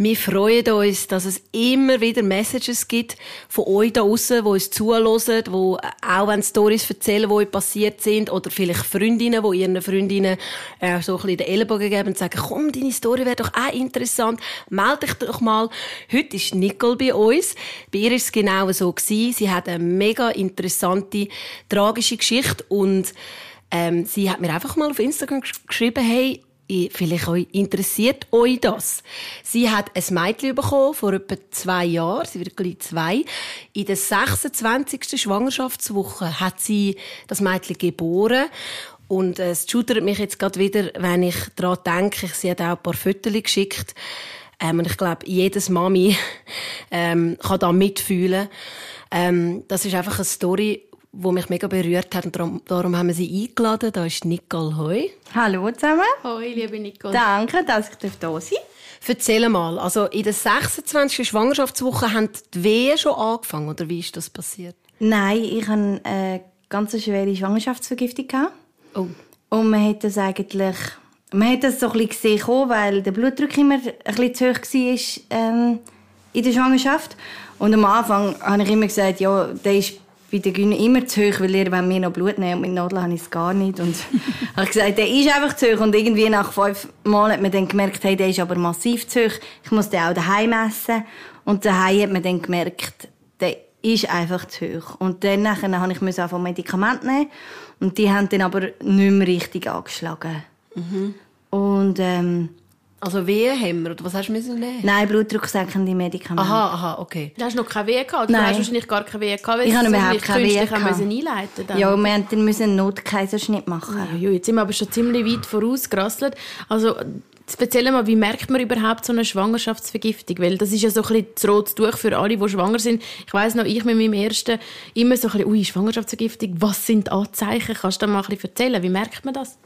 Wir freuen uns, dass es immer wieder Messages gibt von euch da draussen, die uns zuhören, die auch wenn Stories erzählen, die euch passiert sind, oder vielleicht Freundinnen, die ihren Freundinnen äh, so ein bisschen den Ellenbogen geben und sagen, komm, deine Story wäre doch auch interessant, melde dich doch mal. Heute ist Nicole bei uns. Bei ihr ist es genau so gewesen. Sie hat eine mega interessante, tragische Geschichte und ähm, sie hat mir einfach mal auf Instagram geschrieben, hey, vielleicht euch interessiert euch das. Sie hat ein Mädchen bekommen vor etwa zwei Jahren, sie wird gleich zwei. In der 26. Schwangerschaftswoche hat sie das Mädchen geboren. Und äh, es schudert mich jetzt gerade wieder, wenn ich daran denke, sie hat auch ein paar Fotos geschickt. Ähm, und ich glaube, jedes Mami ähm, kann da mitfühlen. Ähm, das ist einfach eine Story, wo mich mega berührt hat. Und darum, darum haben wir sie eingeladen. Da ist Nicole Hoi. Hallo zusammen. Hoi, liebe Nicole. Danke, dass ich da sein darf. Erzähl mal, also in der 26. Schwangerschaftswoche haben die Wehen schon angefangen, oder wie ist das passiert? Nein, ich hatte eine ganz schwere Schwangerschaftsvergiftung. Oh. Und man hat das eigentlich, man hat das so ein bisschen gesehen, weil der Blutdruck immer ein bisschen zu hoch war ähm, in der Schwangerschaft. Und am Anfang habe ich immer gesagt, ja, der ist bei den Gynen immer zu hoch, weil ihr mir noch Blut nehmen und mit Nadeln habe ich es gar nicht. Und habe gesagt, der ist einfach zu hoch. Und irgendwie nach fünf Mal hat man dann gemerkt, hey, der ist aber massiv zu hoch. Ich muss den auch daheim messen. Und daheim hat man dann gemerkt, der ist einfach zu hoch. Und dann nachher habe ich einfach Medikamente nehmen. Und die haben dann aber nicht mehr richtig angeschlagen. Mhm. Und ähm, also Wehenhemmer, oder was hast du müssen nehmen? Nein, blutdrucksenkende Medikamente. Aha, aha, okay. Du hast noch keine Wehe gehabt? Nein. Du hast wahrscheinlich gar keine Wehe gehabt, ich habe überhaupt keine Wehe gehabt. einleiten dann. Ja, wir mussten müssen einen Notkaiserschnitt machen. Ja, jetzt sind wir aber schon ziemlich weit vorausgerasselt. Also, Erzähl mal, wie merkt man überhaupt so eine Schwangerschaftsvergiftung? Weil das ist ja so ein bisschen das rote Tuch für alle, die schwanger sind. Ich weiss noch, ich mit meinem ersten immer so ein bisschen, ui, Schwangerschaftsvergiftung, was sind die Anzeichen? Kannst du da mal ein bisschen erzählen? Wie merkt man das?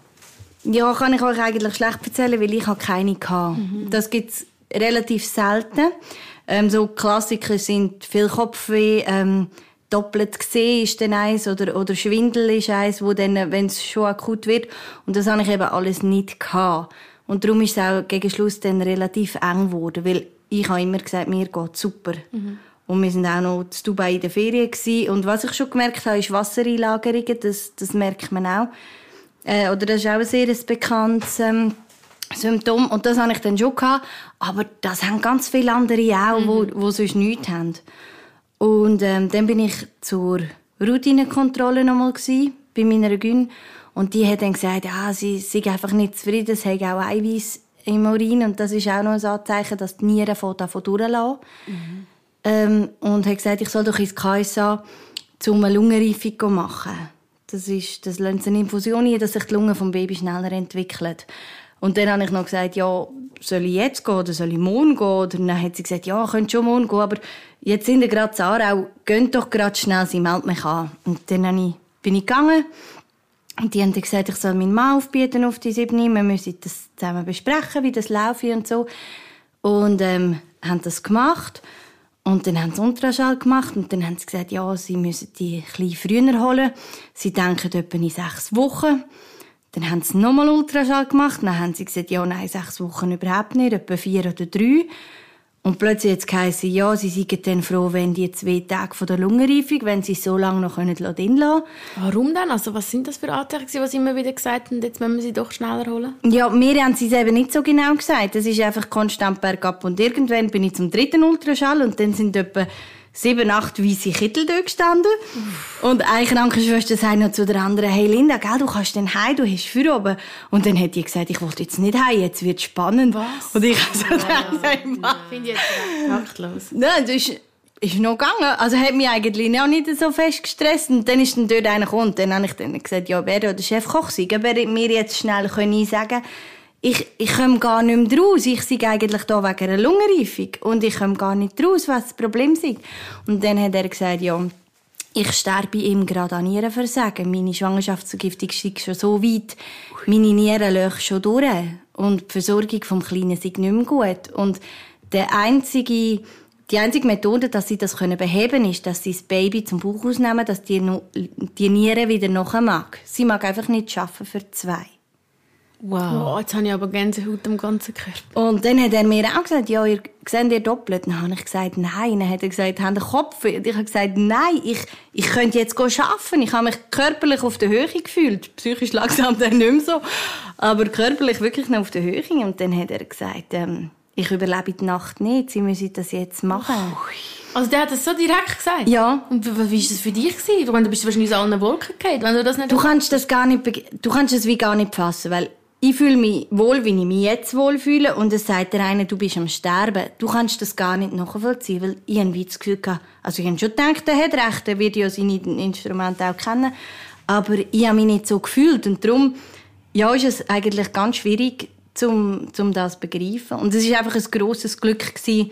Ja, kann ich euch eigentlich schlecht erzählen, weil ich keine hatte. Mhm. Das gibt's relativ selten. Ähm, so Klassiker sind viel Kopfweh, ähm, doppelt gesehen ist dann eins oder, oder Schwindel ist eins, wo dann, wenn es schon akut wird. Und das habe ich eben alles nicht gehabt. Und darum ist es auch gegen Schluss dann relativ eng geworden, weil ich habe immer gesagt, mir geht super. Mhm. Und wir sind auch noch zu Dubai in der Ferien gewesen. Und was ich schon gemerkt habe, ist Wassereinlagerungen. Das, das merkt man auch. Äh, oder das ist auch ein sehr bekanntes ähm, Symptom. Und das hatte ich dann schon. Gehabt. Aber das haben ganz viele andere auch, mhm. wo, wo sonst nichts haben. Und ähm, dann bin ich zur Routinekontrolle nochmal gewesen, bei meiner Gyn. Und die hat dann gesagt, ja, sie sei einfach nicht zufrieden, es hat auch Eiweiß im Urin. Und das ist auch noch ein Anzeichen, dass die Nieren von davon durchlassen. Mhm. Ähm, und hat gesagt, ich soll doch ins KSA, um eine Lungenreifung machen. Das, ist, das lässt eine Infusion ein, dass sich die Lunge vom Baby schneller entwickelt. Und dann habe ich noch gesagt, ja, soll ich jetzt gehen oder soll ich morgen gehen? Oder dann hat sie gesagt, ja, könnt schon morgen gehen, aber jetzt sind wir gerade zu Aarau, geht doch gerade schnell, sie meldet mich an. Und dann bin ich gegangen und die haben gesagt, ich soll meinen Mann aufbieten auf die sieben, wir müssen das zusammen besprechen, wie das läuft und so. Und ähm, haben das gemacht. Und dann haben sie Ultraschall gemacht und dann haben sie gesagt, ja, sie müssen die bisschen früher holen. Sie denken etwa in sechs Wochen. Dann haben sie nochmal Ultraschall gemacht. Dann haben sie gesagt, ja, nein, sechs Wochen überhaupt nicht, etwa vier oder drei. Und plötzlich jetzt heisst ja, sie seien dann froh, wenn die zwei Tage von der Lungenreifung, wenn sie so lange noch drin lassen können. Warum denn? Also was sind das für Anträge, was immer wieder gesagt haben, jetzt müssen wir sie doch schneller holen? Ja, mir haben sie es eben nicht so genau gesagt. Es ist einfach konstant bergab. Und irgendwann bin ich zum dritten Ultraschall und dann sind etwa sieben, acht weiße Kittel dort gestanden. Und eine Krankenschwester sagt noch zu der anderen, hey Linda, gell, du kannst dann heim, du hast für oben. Und dann hat die gesagt, ich wollte jetzt nicht heim, jetzt wird spannend. Was? Und ich habe so gedacht, Mann. Finde ich jetzt taktlos. Nein, das ist, ist noch gegangen. Also hat mich eigentlich auch nicht so fest gestresst. Und dann ist dann dort einer gekommen. Und dann habe ich dann gesagt, ja, wer der Chefkoch sein? Wer mir jetzt schnell können sagen ich, ich komme gar nicht mehr raus. Ich sei eigentlich da wegen einer Lungenreifung. Und ich komme gar nicht raus, was das Problem ist. Und dann hat er gesagt, ja, ich sterbe ihm gerade an Nierenversagen. Meine Schwangerschaftsvergiftung ist schon so weit. Meine Nieren löchen schon durch. Und die Versorgung vom Kleinen ist nicht mehr gut. Und der einzige, die einzige Methode, dass sie das beheben können, ist, dass sie das Baby zum Bauch ausnehmen, dass die, die Niere wieder nachher mag. Sie mag einfach nicht schaffen für zwei. Wow. Oh, jetzt habe ich aber Gänsehaut am ganzen Körper. Und dann hat er mir auch gesagt, ja, ihr seht ihr doppelt. Dann habe ich gesagt, nein. Dann hat er gesagt, haben den Kopf? Und ich habe gesagt, nein, ich, ich könnte jetzt arbeiten. Ich habe mich körperlich auf der Höhe gefühlt. Psychisch langsam dann nicht mehr so. Aber körperlich wirklich noch auf der Höhe. Und dann hat er gesagt, ähm, ich überlebe die Nacht nicht. Sie müssen das jetzt machen. Also der hat das so direkt gesagt? Ja. Und wie war das für dich? Gewesen? Du bist wahrscheinlich aus allen Wolken gefallen, wenn du das nicht... Du kannst das gar nicht, du kannst das wie gar nicht fassen, weil ich fühle mich wohl, wie ich mich jetzt wohlfühle, und es sagt der eine, du bist am Sterben. Du kannst das gar nicht nachvollziehen, weil ich irgendwie das Gefühl hatte, also ich habe schon gedacht, er hat recht, er wird ja seine Instrumente auch kennen, aber ich habe mich nicht so gefühlt. Und darum, ja, ist es eigentlich ganz schwierig, zum, zum das zu begreifen. Und es ist einfach ein grosses Glück gewesen,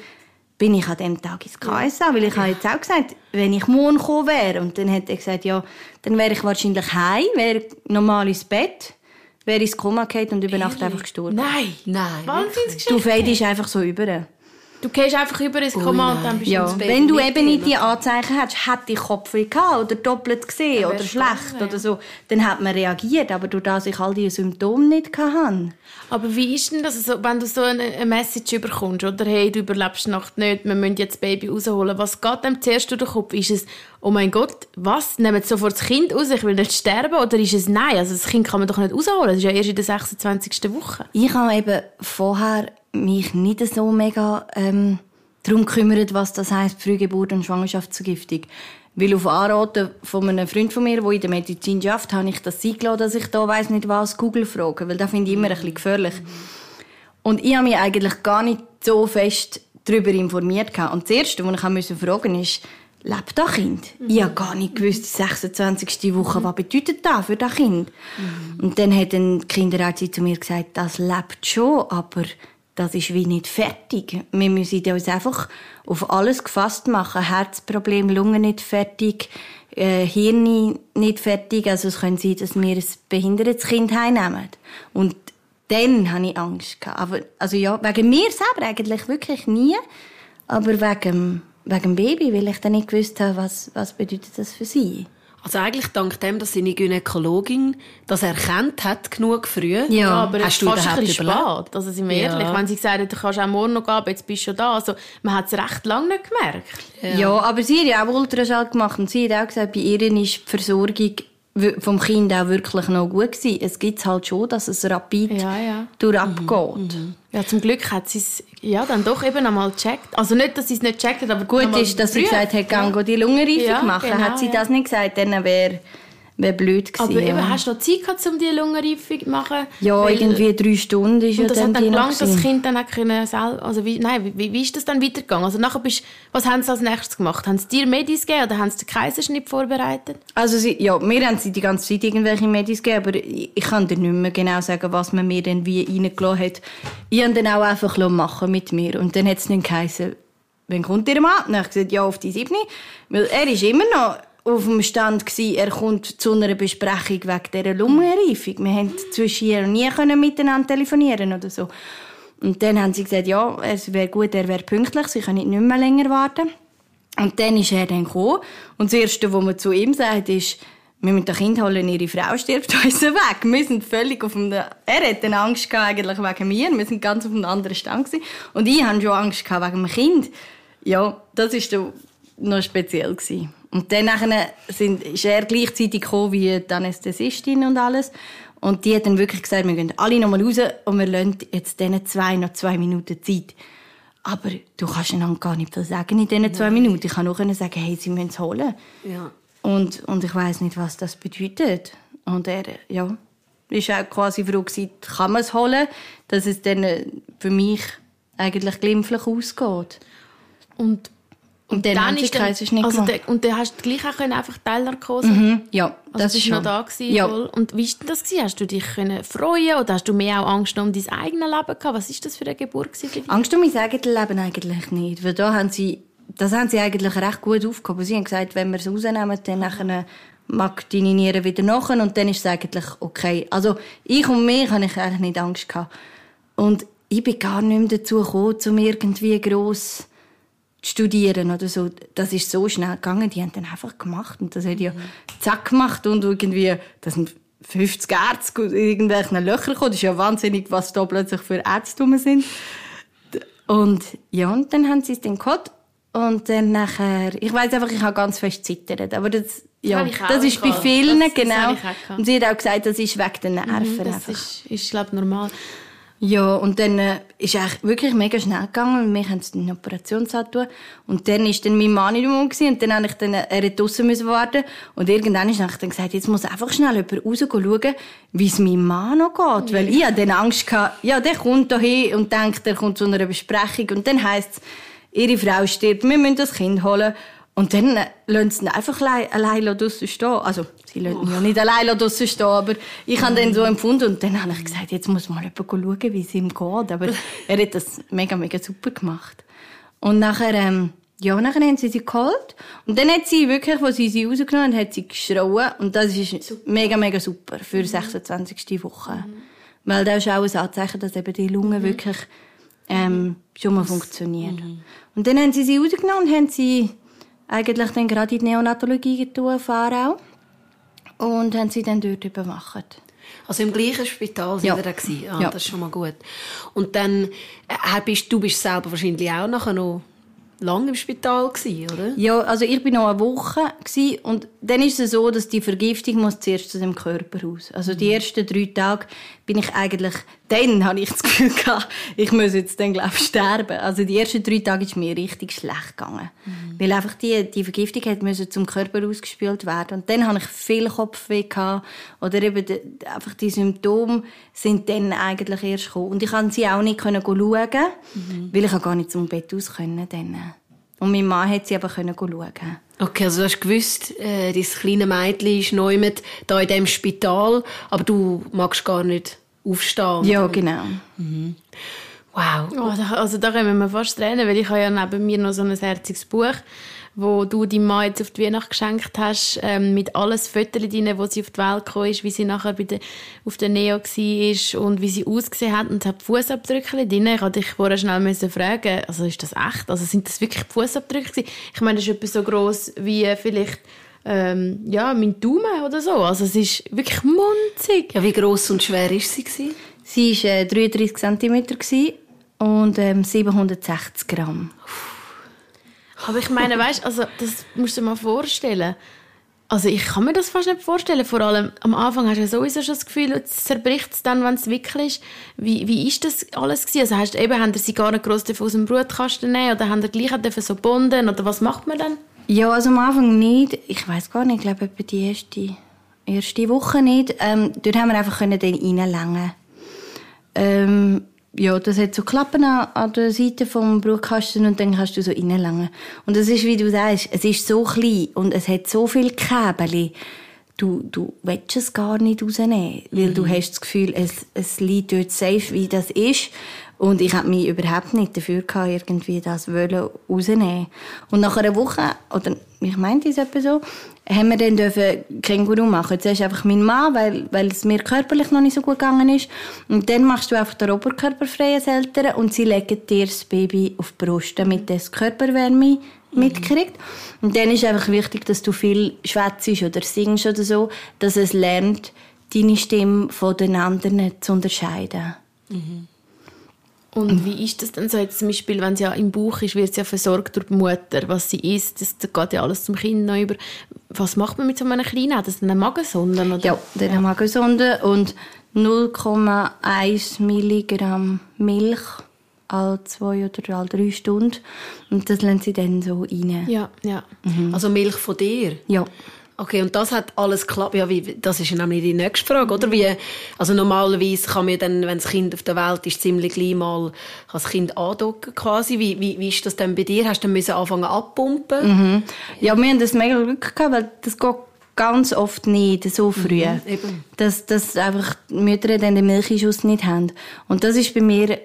bin ich an dem Tag ins KSA, weil ich habe jetzt auch gesagt, wenn ich morgen gekommen wäre, und dann hat er gesagt, ja, dann wäre ich wahrscheinlich heim, wäre normal ins Bett, wäre ins Koma gefallen und über Nacht einfach gestorben. Nein. Nein. Wahnsinnsgeschichte. Du fädest einfach so über. Du gehst einfach über ins Koma und dann bist du Ja, Bett. wenn du eben nicht die Anzeichen hättest, hätte ich Kopfweh gehabt oder doppelt gesehen oder schlecht ja. oder so, dann hat man reagiert, aber durch das ich all diese Symptome nicht hatte. Aber wie ist denn das, also, wenn du so eine, eine Message überkommst, oder hey, du überlebst die Nacht nicht, wir müssen jetzt das Baby rausholen, was geht dem zuerst durch den Kopf? Ist es, oh mein Gott, was, nehmen sofort das Kind raus, ich will nicht sterben, oder ist es nein, also das Kind kann man doch nicht rausholen, das ist ja erst in der 26. Woche. Ich habe eben vorher mich nicht so mega ähm, darum gekümmert, was das heisst, Frühgeburt und Schwangerschaftsvergiftung. Weil auf Anraten von einem Freund von mir, der in der Medizin arbeitet, habe ich das eingeladen, dass ich da weiss nicht was Google frage, weil das finde ich immer ein bisschen gefährlich. Und ich habe mich eigentlich gar nicht so fest darüber informiert. gehabt. Und das Erste, was ich musste fragen ist, lebt das Kind? Ich habe gar nicht gewusst, die 26. Woche, was bedeutet das für das Kind? Und dann hat ein Kinderärztin zu mir gesagt, das lebt schon, aber das ist wie nicht fertig. Wir müssen uns einfach auf alles gefasst machen. Herzproblem, Lungen nicht fertig, äh, Hirn nicht fertig. Also es könnte sein, dass wir ein behindertes Kind heimnehmen. Und dann hatte ich Angst. Gehabt. Aber, also ja, wegen mir selber eigentlich wirklich nie. Aber wegen, wegen dem Baby, weil ich dann nicht gewusst habe, was, was bedeutet das für sie. Also eigentlich dank dem, dass seine Gynäkologin das erkannt hat, genug früh. Ja, Ja, aber Hast es ist du fast ein bisschen überlebt? spät. Also sind wir Ja. ehrlich, wenn sie gesagt hat, du kannst auch morgen noch gehen, aber jetzt bist du schon da. Also man hat es recht lange nicht gemerkt. Ja. aber sie hat ja auch Ultraschall gemacht und sie hat auch gesagt, bei ihr ist die Versorgung vom Kind auch wirklich noch gut gewesen. Es gibt halt schon, dass es rapid Ja, ja. durchabgeht. Ja, zum Glück hat sie es ja, dann doch eben einmal gecheckt. Also nicht, dass sie es nicht gecheckt hat, aber Gut ist, dass sie gesagt hat, geh die Lungenreifung Ja, machen. genau, hat sie ja. das nicht gesagt, dann wäre wär blöd gewesen. Aber eben, ja. hast du noch Zeit gehabt, um die Lungenreifung zu machen? ja, Weil- irgendwie drei Stunden ist ja Und das dann hat dann gelangt, das. Kind dann auch können selber, also wie, nein, wie, wie ist das dann weitergegangen? Also nachher bist, was haben sie als nächstes gemacht? Haben sie dir Medis gegeben oder haben sie den Kaiserschnitt vorbereitet? Also sie, ja, wir haben sie die ganze Zeit irgendwelche Medis gegeben, aber ich, ich kann dir nicht mehr genau sagen, was man mir dann wie reingelassen hat. Ich habe dann auch einfach machen mit mir. Und dann hat es nicht geheißen, wann kommt ihr Mann? Dann habe ich gesagt, ja, auf die 7. Weil er ist immer noch auf dem Stand gewesen, er kommt zu einer Besprechung wegen dieser Lungenreifung. Wir haben zwischen hier und nie miteinander telefonieren oder so. Und dann haben sie gesagt, ja, es wäre gut, er wäre pünktlich, sie können nicht mehr länger warten. Und dann ist er dann gekommen. Und das Erste, was man zu ihm sagt, ist, wir müssen das Kind holen, ihre Frau stirbt uns weg. Wir sind völlig auf einem... Er hat dann Angst gehabt, eigentlich wegen mir. Wir sind ganz auf einem anderen Stand gewesen. Und ich hatte schon Angst gehabt wegen dem Kind. Ja, das war dann noch speziell. Gewesen. Und dann sind, ist er gleichzeitig gekommen wie die Anästhesistin und alles. Und die hat dann wirklich gesagt, wir gehen alle nochmal raus und wir lassen jetzt diesen zwei noch zwei Minuten Zeit. Aber du kannst einander gar nicht viel sagen in diesen zwei Minuten. Ich kann nur sagen, hey, sie müssen es holen. Ja. Und, und ich weiß nicht, was das bedeutet. Und er, ja, ist auch quasi froh gewesen, kann man es holen, dass es dann äh, für mich eigentlich glimpflich ausgeht. Und, Und dann haben sie ist dann, Kaiserschnitt also der, Und dann hast du gleich auch können einfach Teilnarkose Mhm, ja, Also das ist schon. noch da gewesen, Ja. voll. Und wie war denn das? Gewesen? Hast du dich können freuen oder hast du mehr auch Angst um dein eigenes Leben gehabt? Was ist das für eine Geburt für dich? Angst um mein eigenes Leben eigentlich nicht. Weil da haben sie das haben sie eigentlich recht gut aufgehoben. Sie haben gesagt, wenn wir es rausnehmen, dann nachher mag deine Niere wieder nach und dann ist es eigentlich okay. Also ich und mich habe ich eigentlich nicht Angst gehabt. Und ich bin gar nicht mehr dazu gekommen, um irgendwie gross zu studieren oder so. Das ist so schnell gegangen. Die haben dann einfach gemacht und das hat ja zack gemacht und irgendwie, das sind 50 Ärzte in irgendwelchen Löchern gekommen. Das ist ja wahnsinnig, was da plötzlich für Ärzte rum sind. Und ja, und dann haben sie es dann geholt und dann nachher, ich weiß einfach, ich habe ganz fest zittert, aber das, ja, Das ich das ist bei vielen, Das- das genau. ich gehabt. und sie hat auch gesagt, das ist wegen den Nerven Mhm, das einfach. ist, ist glaube normal. Ja, und dann äh, ist eigentlich wirklich mega schnell gegangen und wir haben es in den Operationssaal getan. Und dann ist dann mein Mann in Raum gewesen, und dann habe ich dann, äh, er hat draussen müssen warten und irgendwann ist dann gesagt, jetzt muss einfach schnell jemand raus schauen, wie es meinem Mann noch geht. Weil ich hatte dann Angst gehabt, ja, der kommt da hin und denkt, er kommt zu einer Besprechung und dann heisst es, ihre Frau stirbt, wir müssen das Kind holen. Und dann äh, lassen sie ihn einfach allein, draussen stehen. Also, sie lassen ihn ja nicht allein draussen stehen, aber ich habe dann so empfunden. Und dann habe ich gesagt, jetzt muss mal jemand schauen, wie es ihm geht. Aber er hat das mega, mega super gemacht. Und nachher, ähm, ja, nachher haben sie sie geholt. Und dann hat sie wirklich, als sie sie rausgenommen haben, hat sie geschrauen. Und das ist mega, mega super für die 26. Woche. Weil das ist auch ein Anzeichen, dass eben die Lunge wirklich ähm, schon mal funktioniert. Und dann haben sie sie rausgenommen und haben sie eigentlich dann gerade in die Neonatologie getan, Fahrau. Und haben sie dann dort überwacht. Also im gleichen Spital sind Ja. wir da gewesen. Ah, Ja. Das ist schon mal gut. Und dann äh, bist du bist selber wahrscheinlich auch nachher noch lange im Spital gewesen, oder? Ja, also ich bin noch eine Woche gsi und dann ist es so, dass die Vergiftung muss zuerst zu dem Körper raus. Also die ersten drei Tage bin ich eigentlich, dann habe ich das Gefühl gehabt, ich muss jetzt dann glaube ich sterben. Also die ersten drei Tage ist mir richtig schlecht gegangen, weil einfach die die Vergiftung hat müssen zum Körper ausgespült werden und dann habe ich viel Kopfweh gehabt oder eben die, einfach die Symptome sind dann eigentlich erst gekommen und ich konnte sie auch nicht können schauen, weil ich gar nicht zum Bett aus können dann. Und mein Mann hat sie aber können schauen. Okay, also du hast gewusst, äh, dein kleine Mädchen ist neu mit da in diesem Spital, aber du magst gar nicht aufstehen. Ja, genau. Wow. Oh, da, also da können wir fast tränen, weil ich habe ja neben mir noch so ein herziges Buch, wo du deinem Mann jetzt auf die Weihnacht geschenkt hast, ähm, mit alles Fotos drin, wo sie auf die Welt gekommen ist, wie sie nachher bei der, auf der Neo war und wie sie ausgesehen hat und es hat Fußabdrücke drin. Ich wollte dich vorher schnell müssen fragen, also ist das echt? Also sind das wirklich Fußabdrücke? Ich meine, das ist etwas so gross wie vielleicht ähm, ja, mein Daumen oder so. Also es ist wirklich munzig. Ja, wie gross und schwer ist sie gewesen? Sie war äh, 33 cm gewesen und ähm, 760 Gramm. Aber ich meine, weißt, also das musst du dir mal vorstellen. Also ich kann mir das fast nicht vorstellen. Vor allem am Anfang hast du ja sowieso schon das Gefühl, es zerbricht es dann, wenn es wirklich ist. Wie, wie ist das alles gewesen? Also hast du eben, haben sie gar nicht gross aus dem Brutkasten nehmen oder haben sie gleich so bonden oder was macht man dann? Ja, also am Anfang nicht. Ich weiß gar nicht, ich glaube etwa die erste, erste Woche nicht. Ähm, dort haben wir einfach können dann reinlängen. Ähm, ja, das hat so Klappen an, an der Seite vom Brutkasten und dann kannst du so reinlängen. Und es ist, wie du sagst, es ist so klein und es hat so viel Käbeli. Du, du willst es gar nicht rausnehmen, weil du hast das Gefühl, es, es liegt dort safe, wie das ist. Und ich habe mich überhaupt nicht dafür gehabt, irgendwie das wollen rausnehmen. Und nach einer Woche, oder ich meinte es etwa so, haben wir dann dürfen Känguru machen. Zuerst einfach mein Mann, weil, weil es mir körperlich noch nicht so gut gegangen ist. Und dann machst du einfach den Oberkörper frei als Eltern und sie legen dir das Baby auf die Brust, damit das Körperwärme mitkriegt. Und dann ist einfach wichtig, dass du viel schwätzt oder singst oder so, dass es lernt, deine Stimme von den anderen zu unterscheiden. Und wie ist das denn so jetzt zum Beispiel, wenn sie ja im Bauch ist, wird sie ja versorgt durch die Mutter, was sie isst, das, geht ja alles zum Kind noch über. Was macht man mit so einem Kleinen? Hat das eine Magensonde? Oder? Ja, dann ja. Magensonde und 0,1 Milligramm Milch alle zwei oder alle drei Stunden. Und das lassen sie dann so rein. Ja, ja. Also Milch von dir? Ja. Okay, und das hat alles geklappt. Ja, wie, das ist ja nämlich die nächste Frage, oder? Wie, also normalerweise kann man dann, wenn das Kind auf der Welt ist, ziemlich gleich mal das Kind andocken quasi. Wie, wie, wie ist das denn bei dir? Hast du dann müssen anfangen abpumpen? Mhm. Ja, wir haben das mega Glück gehabt, weil das geht ganz oft nicht so früh. Mhm. Dass, dass einfach die Mütter dann den Milchschuss nicht haben. Und das ist bei mir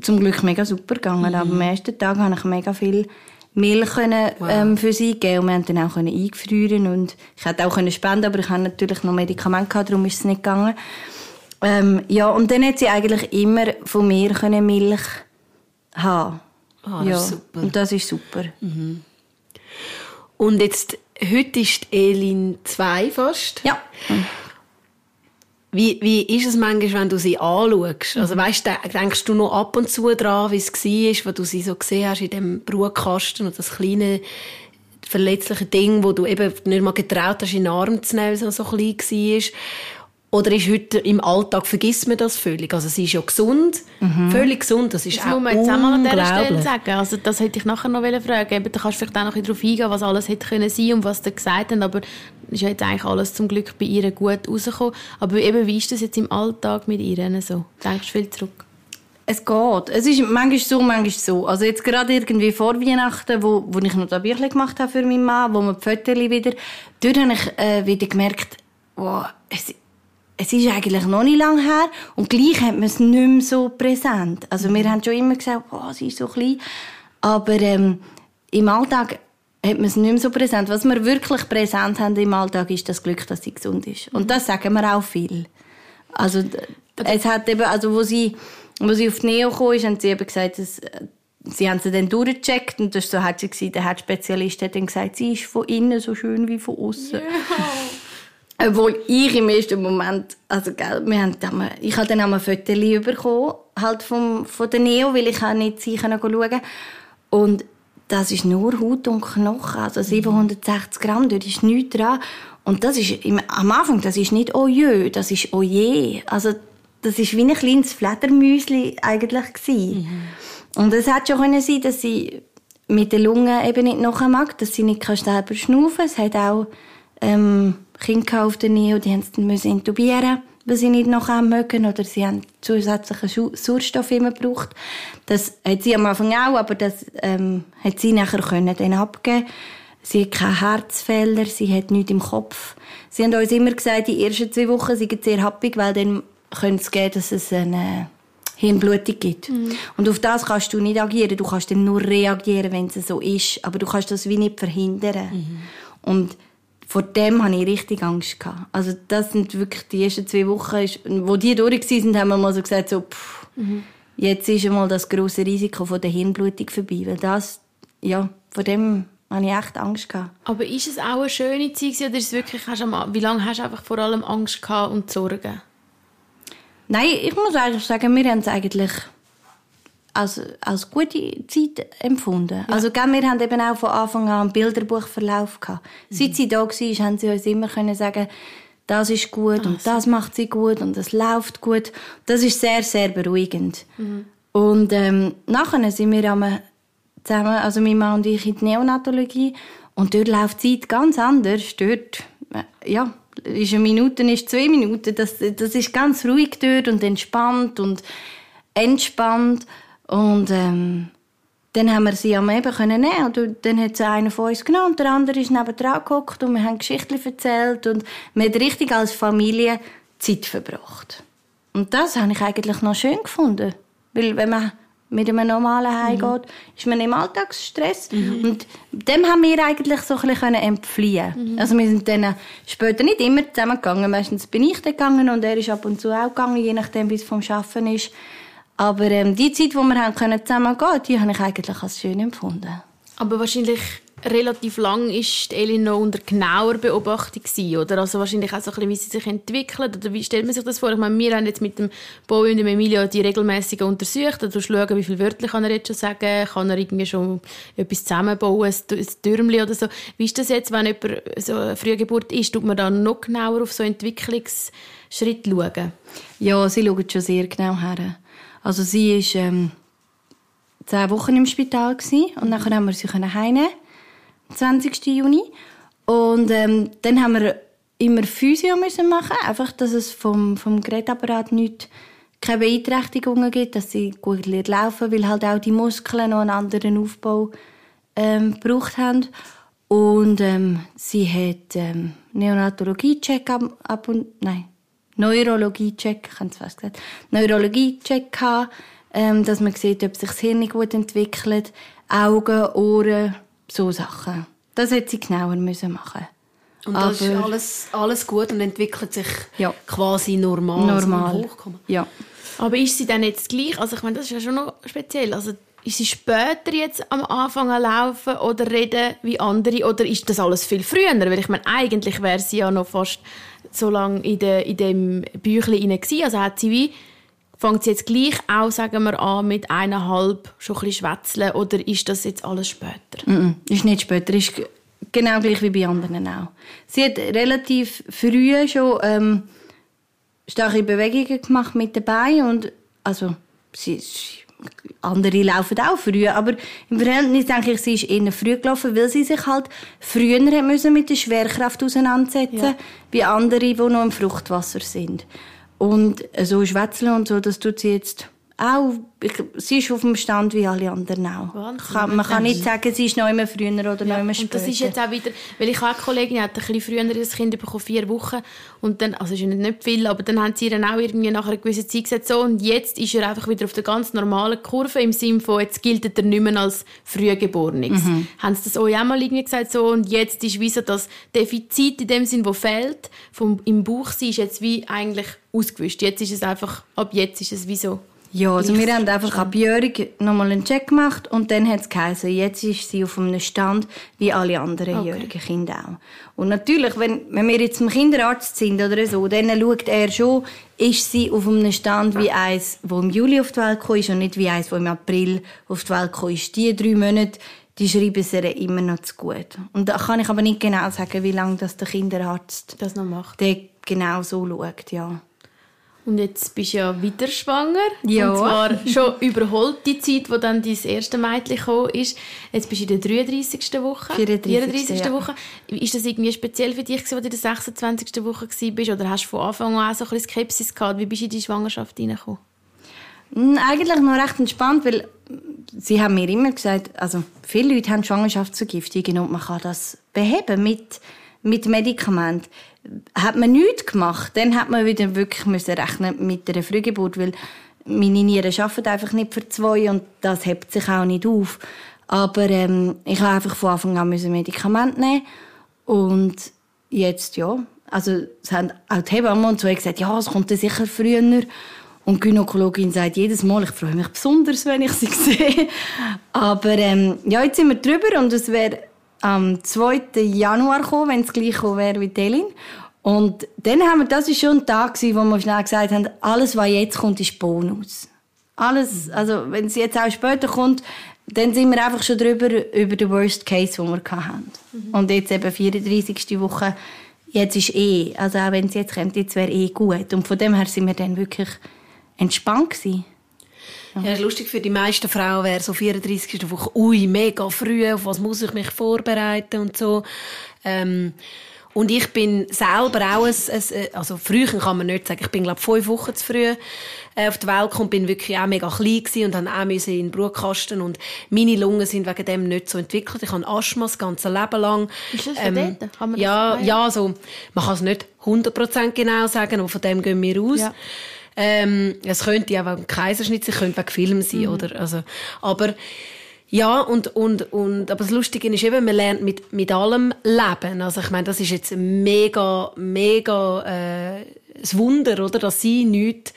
zum Glück mega super gegangen. Mhm. Aber am ersten Tag habe ich mega viel Milch können, wow. ähm, für sie geben und wir haben dann auch können eingefrieren und ich hätte auch können spenden, aber ich hatte natürlich noch Medikamente gehabt, darum ist es nicht gegangen. Ähm, ja, und dann hat sie eigentlich immer von mir können Milch haben. Ah, ja, super. Und das ist super. Mhm. Und jetzt, heute ist Elin zwei fast. Ja. Wie, wie ist es manchmal, wenn du sie anschaust? Also Mhm. weißt, denkst du noch ab und zu daran, wie es war, wo du sie so gesehen hast in dem Brutkasten und das kleine verletzliche Ding, wo du eben nicht mal getraut hast, in den Arm zu nehmen, weil es so klein war? Oder ist heute im Alltag, vergisst man das völlig? Also sie ist ja gesund, völlig gesund, das ist Das auch muss man jetzt auch mal an dieser Stelle unglaublich. sagen. Also, das hätte ich nachher noch fragen Eben, Da kannst du vielleicht auch noch ein bisschen darauf eingehen, was alles hätte können sein und was sie gesagt haben. Aber ist ja jetzt eigentlich alles zum Glück bei ihr gut rausgekommen. Aber eben, wie ist das jetzt im Alltag mit ihr so? Denkst du viel zurück? Es geht. Es ist manchmal so, manchmal so. Also jetzt gerade irgendwie vor Weihnachten, wo, wo ich noch das Büchlein gemacht habe für meinen Mann, wo man die Fotos wieder, dort habe ich äh, wieder gemerkt, wow, es, es ist eigentlich noch nicht lange her und gleich hat man es nicht mehr so präsent. Also wir haben schon immer gesagt, oh, sie ist so klein, aber ähm, im Alltag hat man es nicht mehr so präsent. Was wir wirklich präsent haben im Alltag, ist das Glück, dass sie gesund ist. Und das sagen wir auch viel. Also, es hat eben, also, wo sie, wo sie auf die Neo kam, ist, haben sie eben gesagt, dass, äh, sie haben sie dann durchgecheckt und das war so, hat sie gesagt, der Herzspezialist hat dann gesagt, sie ist von innen so schön wie von außen. Obwohl ich im ersten Moment, also gell, wir haben dann, mal- ich habe dann auch mal Fotos bekommen, halt vom, von der Neo, weil ich auch nicht sie schauen Und das ist nur Haut und Knochen, also 760 Gramm, dort ist nichts dran. Und das ist, im, am Anfang, das ist nicht «Oh jö», das ist «Oh je». Also, das ist wie ein kleines Fledermäuschen eigentlich gewesen. Und es hat schon können sein, dass sie mit den Lungen eben nicht nachher mag, dass sie nicht kann selber schnaufen. Es hat auch ähm, Kinder auf der Nähe, die haben sie intubieren, weil sie nicht nachher mögen oder sie haben zusätzlichen Sauerstoff immer gebraucht. Das hat sie am Anfang auch, aber das ähm, hat sie nachher können dann abgeben. Sie hat keine Herzfehler, sie hat nichts im Kopf. Sie haben uns immer gesagt, die ersten zwei Wochen sind sehr happig, weil dann könnte es gehen, dass es eine Hirnblutung gibt. Und auf das kannst du nicht agieren. Du kannst dann nur reagieren, wenn es so ist. Aber du kannst das wie nicht verhindern. Und vor dem hatte ich richtig Angst. Gehabt. Also das sind wirklich die ersten zwei Wochen, ist- wo die durch waren, haben wir mal so gesagt, so, pff, jetzt ist einmal das grosse Risiko von der Hirnblutung vorbei. Weil das, ja, vor dem hatte ich echt Angst. Gehabt. Aber ist es auch eine schöne Zeit oder ist es wirklich, hast du wie lange hast du einfach vor allem Angst gehabt und Sorgen? Nein, ich muss eigentlich sagen, wir haben es eigentlich als, als gute Zeit empfunden. Also, gell, wir haben eben auch von Anfang an einen Bilderbuchverlauf gehabt. Seit sie da war, haben sie uns immer können sagen, das ist gut und das macht sie gut und das läuft gut. Das ist sehr, sehr beruhigend. Und ähm, nachher sind wir einmal zusammen, also mein Mann und ich, in die Neonatologie und dort läuft die Zeit ganz anders. Dort, äh, ja, ist eine Minute, ist zwei Minuten. Das, das ist ganz ruhig dort und entspannt und entspannt. Und ähm, dann haben wir sie am eben können nehmen und dann hat sie einer von uns genommen und der andere ist neben dran gehockt und wir haben Geschichten erzählt und wir haben richtig als Familie Zeit verbracht. Und das habe ich eigentlich noch schön gefunden, weil wenn man mit einem normalen heimgeht, ist man im Alltagsstress und dem haben wir eigentlich so ein bisschen entfliehen. Also wir sind dann später nicht immer zusammengegangen, meistens bin ich dann gegangen und er ist ab und zu auch gegangen, je nachdem wie es vom Schaffen ist. Aber ähm, die Zeit, wo wir haben können zusammen gehen, die habe ich eigentlich als schön empfunden. Aber wahrscheinlich relativ lang ist die Elin noch unter genauer Beobachtung gewesen, oder? Also wahrscheinlich auch so ein bisschen, wie sie sich entwickelt, oder wie stellt man sich das vor? Ich meine, wir haben jetzt mit dem Bowie und dem Emilio die regelmäßig untersucht, du schauen, wie viele Wörter kann er jetzt schon sagen, kann er irgendwie schon etwas zusammenbauen, ein ein Türmchen oder so. Wie ist das jetzt, wenn jemand so eine Frühgeburt ist, tut man dann noch genauer auf so Entwicklungsschritte schauen? Ja, sie schauen schon sehr genau her. Also sie war ähm, zehn Wochen im Spital gewesen, und dann haben wir sie können am 20. Juni. Und ähm, dann haben wir immer Physio müssen machen, einfach, dass es vom, vom Gerätapparat nicht keine Beeinträchtigungen gibt, dass sie gut lernt laufen, weil halt auch die Muskeln noch einen anderen Aufbau ähm, gebraucht haben. Und ähm, sie hat ähm, Neonatologie-Check ab, ab und nein, Neurologie-Check, ich habe es fast gesagt, Neurologie-Check gehabt, ähm, dass man sieht, ob sich das Hirn gut entwickelt, Augen, Ohren, so Sachen. Das hätte sie genauer müssen machen Und das ist alles, alles gut und entwickelt sich Ja. quasi normal. Normal. Also hochkommen. Ja. Aber ist sie dann jetzt gleich? Also ich meine, das ist ja schon noch speziell. Also ist sie später jetzt am Anfang an laufen oder reden wie andere oder ist das alles viel früher? Weil ich meine, eigentlich wäre sie ja noch fast so lange in, de, in dem Büchlein gewesen. Also hat sie wie Fängt sie jetzt gleich auch, sagen wir, an mit eineinhalb schon ein schwätzeln oder ist das jetzt alles später? Mhm. Ist nicht später, ist genau gleich wie bei anderen auch. Sie hat relativ früh schon ähm, starke Bewegungen gemacht mit dabei und also sie, sie- andere laufen auch früh, aber im Verhältnis denke ich, sie ist eher früh gelaufen, weil sie sich halt früher müssen mit der Schwerkraft auseinandersetzen Ja. wie andere, die noch im Fruchtwasser sind. Und so schwätzeln und so, das tut sie jetzt auch. Ich, sie ist auf dem Stand wie alle anderen auch. Wahnsinn. Kann, man kann nicht sagen, sie ist noch immer früher oder noch immer Und später. das ist jetzt auch wieder, weil ich habe eine Kollegin, die hat ein bisschen früher das Kind bekommen, vier Wochen. Und dann, also ist ja nicht, viel, aber dann haben sie dann auch irgendwie nach einer gewissen Zeit gesagt, so, und jetzt ist er einfach wieder auf der ganz normalen Kurve, im Sinne von, jetzt gilt er nicht mehr als Frühgeborenes. Haben sie das auch mal irgendwie gesagt, so, und jetzt ist wie so das Defizit in dem Sinn, wo fehlt, vom, im Bauch sein, ist jetzt wie eigentlich ausgewischt. Jetzt ist es einfach, ab jetzt ist es wie so. Ja, also wir haben einfach abjährig nochmal einen Check gemacht und dann hat es geheißen, jetzt ist sie auf einem Stand wie alle anderen Okay. jährigen Kinder auch. Und natürlich, wenn, wenn wir jetzt im Kinderarzt sind oder so, dann schaut er schon, ist sie auf einem Stand wie eins, wo im Juli auf die Welt gekommen ist und nicht wie eins, wo im April auf die Welt gekommen ist. Die drei Monate, die schreiben sie immer noch zu gut. Und da kann ich aber nicht genau sagen, wie lange das der Kinderarzt Das noch macht. der genau so schaut, ja. Und jetzt bist du ja wieder schwanger. Ja. Und zwar schon überholt die Zeit, wo dann dein erste Mädchen gekommen ist. Jetzt bist du in der 33. Woche. 34. ja. Woche. Ist das irgendwie speziell für dich, als du in der 26. Woche warst? Oder hast du von Anfang an auch so ein bisschen Skepsis gehabt? Wie bist du in die Schwangerschaft hineingekommen? Mm, Eigentlich noch recht entspannt, weil sie haben mir immer gesagt, also viele Leute haben Schwangerschaftsvergiftungen und man kann das beheben mit, mit Medikamenten. Hat man nichts gemacht, dann hat man wieder wirklich müssen rechnen mit einer Frühgeburt, weil meine Nieren arbeiten einfach nicht für zwei und das hebt sich auch nicht auf. Aber ähm, ich habe einfach von Anfang an Medikamente nehmen und jetzt ja, also es haben auch die Hebamme und so gesagt, ja, es kommt sicher früher. Und die Gynäkologin sagt jedes Mal, ich freue mich besonders, wenn ich sie sehe. Aber ähm, ja, jetzt sind wir drüber und es wäre am 2. Januar gekommen, wenn es gleich gekommen wäre wie Telin. Und dann haben wir, das war schon ein Tag, wo wir schnell gesagt haben, alles, was jetzt kommt, ist Bonus. Alles, also wenn es jetzt auch später kommt, dann sind wir einfach schon drüber, über den Worst Case, den wir hatten. Und jetzt eben 34. Woche, jetzt ist eh, also auch wenn es jetzt kommt, jetzt wäre eh gut. Und von dem her sind wir dann wirklich entspannt gewesen. Ja, ist lustig für die meisten Frauen wäre so 34. Woche, ui, mega früh, auf was muss ich mich vorbereiten und so. Ähm, und ich bin selber auch ein, ein also früher kann man nicht sagen, ich bin glaube fünf Wochen zu früh äh, auf die Welt gekommen, bin wirklich auch mega klein gewesen und dann auch müssen in den Brutkasten und meine Lungen sind wegen dem nicht so entwickelt. Ich habe Asthma das ganze Leben lang. Ist das? Kann man das ja, ja, also man kann es nicht 100% genau sagen, aber von dem gehen wir aus. Ja. Ähm, es könnte auch wegen Kaiserschnitt sein, könnte wegen Film sein, Mhm. oder? Also, aber, ja, und, und, und, aber das Lustige ist eben, man lernt mit, mit allem leben. Also, ich meine, das ist jetzt mega, mega, äh, ein Wunder, oder? Dass sie nichts,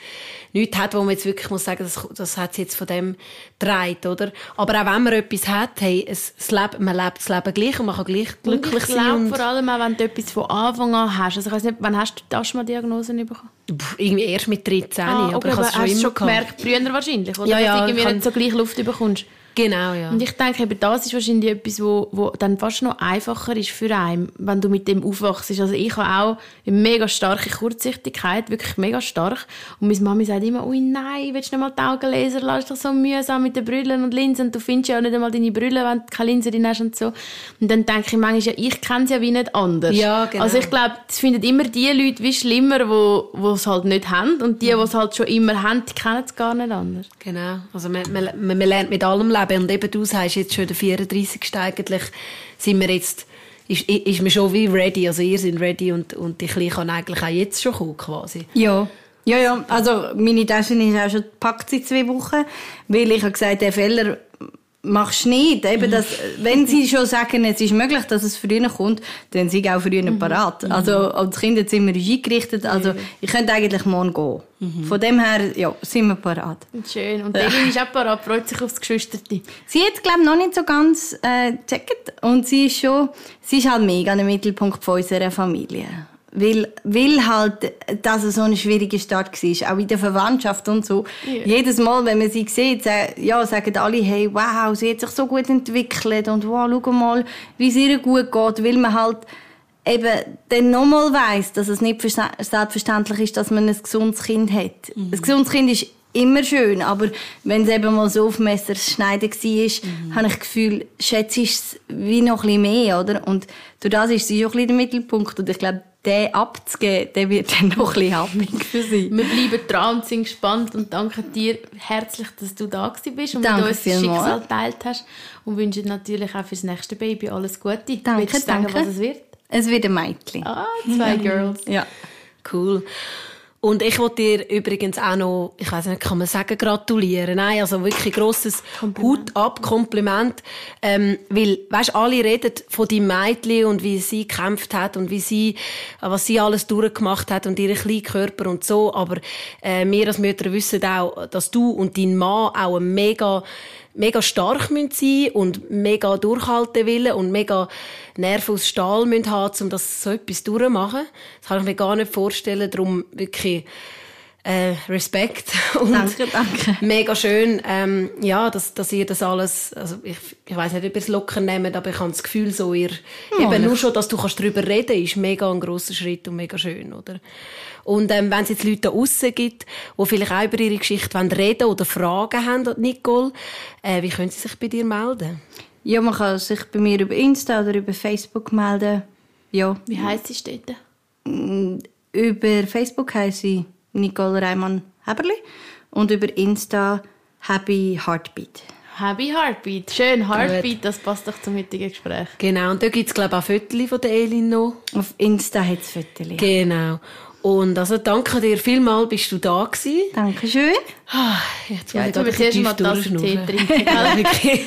nichts hat, wo man jetzt wirklich muss sagen, das, das hat sie jetzt von dem getragen, oder? Aber auch wenn man etwas hat, hey, es, das Leben, man lebt das Leben gleich und man kann gleich glücklich und ich sein. Und, vor allem auch, wenn du etwas von Anfang an hast. Also ich weiß nicht, wann hast du die Asthma-Diagnose bekommen? pff, irgendwie erst mit 13, Ah, aber okay, ich habe es aber schon schon gemerkt, früher wahrscheinlich, oder? Ja, ja, Dass du irgendwie ich nicht so gleich Luft bekommst. Genau, ja. Und ich denke, eben das ist wahrscheinlich etwas, wo, wo dann fast noch einfacher ist für einen, wenn du mit dem aufwachst. Also ich habe auch eine mega starke Kurzsichtigkeit, wirklich mega stark. Und meine Mami sagt immer, ui nein, willst du nicht mal die Augen lesen? Lass dich so mühsam mit den Brillen und Linsen. Und du findest ja auch nicht einmal deine Brille, wenn du keine Linse drin hast und so. Und dann denke ich manchmal, ja, ich kenne es ja wie nicht anders. Ja, genau. Also ich glaube, es finden immer die Leute wie schlimmer, wo, wo es halt nicht haben. Und die, die es halt schon immer haben, die kennen es gar nicht anders. Genau. Also man, man, man man lernt mit allem leben. Und eben du sagst jetzt schon der 34. eigentlich, sind wir jetzt, ist, ist man schon wie ready. Also ihr seid ready und, und die Kleine kann eigentlich auch jetzt schon kommen, quasi. Ja. Ja, ja. Also, meine Tasche ist auch schon gepackt seit zwei Wochen. Weil ich habe gesagt, der Fehler machst du nicht. Eben das, wenn sie schon sagen, es ist möglich, dass es früher kommt, dann sind sie auch früher mhm. parat. Also als Kinderzimmer ist eingerichtet, also ich könnte eigentlich morgen gehen. Mhm. Von dem her, ja, sind wir parat. Schön. Und Elin ist auch parat, freut sich aufs Geschwisterte. Sie hat, glaube ich, noch nicht so ganz äh, gecheckt. Und sie ist schon, sie ist halt mega der Mittelpunkt von unserer Familie. Weil, weil halt das so ein schwieriger Start war, auch in der Verwandtschaft und so. Yeah. Jedes Mal, wenn man sie sieht, ja, sagen alle, hey, wow, sie hat sich so gut entwickelt und wow, schau mal, wie es ihr gut geht, weil man halt eben dann nochmal weiss, dass es nicht selbstverständlich ist, dass man ein gesundes Kind hat. Mhm. Ein gesundes Kind ist immer schön, aber wenn es eben mal so auf Messerschneiden war, mhm. habe ich das Gefühl, schätze ich es wie noch ein bisschen mehr, oder? Und durch das ist sie auch ein bisschen der Mittelpunkt und ich glaube, den abzugeben, der wird dann noch ein bisschen happig für sie. Wir bleiben dran und sind gespannt und danken dir herzlich, dass du da bist und danke mit uns das Schicksal geteilt hast und wünschen natürlich auch fürs nächste Baby alles Gute. Danke, Willst du danke. sagen, was es wird? Es wird ein Mädchen. Ah, zwei Girls. Ja. Cool. Und ich wollte dir übrigens auch noch, ich weiß nicht, kann man sagen, gratulieren. Nein, also wirklich grosses Hut ab, Kompliment. Ähm, weil, weißt, alle reden von deinem Mädchen und wie sie gekämpft hat und wie sie, was sie alles durchgemacht hat und ihren kleinen Körper und so. Aber, äh, wir als Mütter wissen auch, dass du und dein Mann auch ein mega, mega stark müssen sein und mega durchhalten wollen und mega Nerven aus Stahl müssen haben, um das so etwas durchzumachen. Das kann ich mir gar nicht vorstellen. Darum wirklich äh, Respekt und danke, danke. mega schön, ähm, ja, dass, dass ihr das alles, also ich, ich weiß nicht, ob ihr es locker nehmt, aber ich habe das Gefühl, so ihr, ja, eben nur schon, dass du kannst darüber reden, ist mega ein grosser Schritt und mega schön, oder? Und ähm, wenn es jetzt Leute da draussen gibt, die vielleicht auch über ihre Geschichte reden oder Fragen haben, Nicole, äh, wie können sie sich bei dir melden? Ja, man kann sich bei mir über Insta oder über Facebook melden. Ja. Wie heisst sie dort? Mm, über Facebook heisst sie Nicole Reimann Heberli und über Insta Happy Heartbeat. Happy Heartbeat. Schön, Heartbeat, das passt doch zum heutigen Gespräch. Genau, und da gibt es, glaube ich, auch Fotos von der Elin noch. Auf Insta hat es Fotos. Genau. Und also danke dir vielmals, bist du da gewesen. Dankeschön. Ah, jetzt ja, jetzt muss ich erst mal Tasse Tee trinken.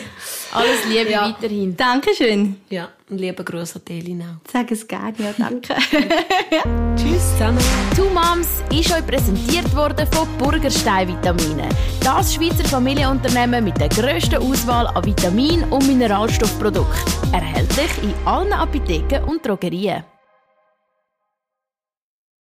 Alles Liebe ja. weiterhin. Dankeschön. Ja, und liebe Grüße an Elin auch. Sag es gerne, ja, danke. Tschüss zusammen. Two Moms ist euch präsentiert worden von Burgerstein Vitamine. Das Schweizer Familienunternehmen mit der grössten Auswahl an Vitamin- und Mineralstoffprodukten. Erhältlich in allen Apotheken und Drogerien.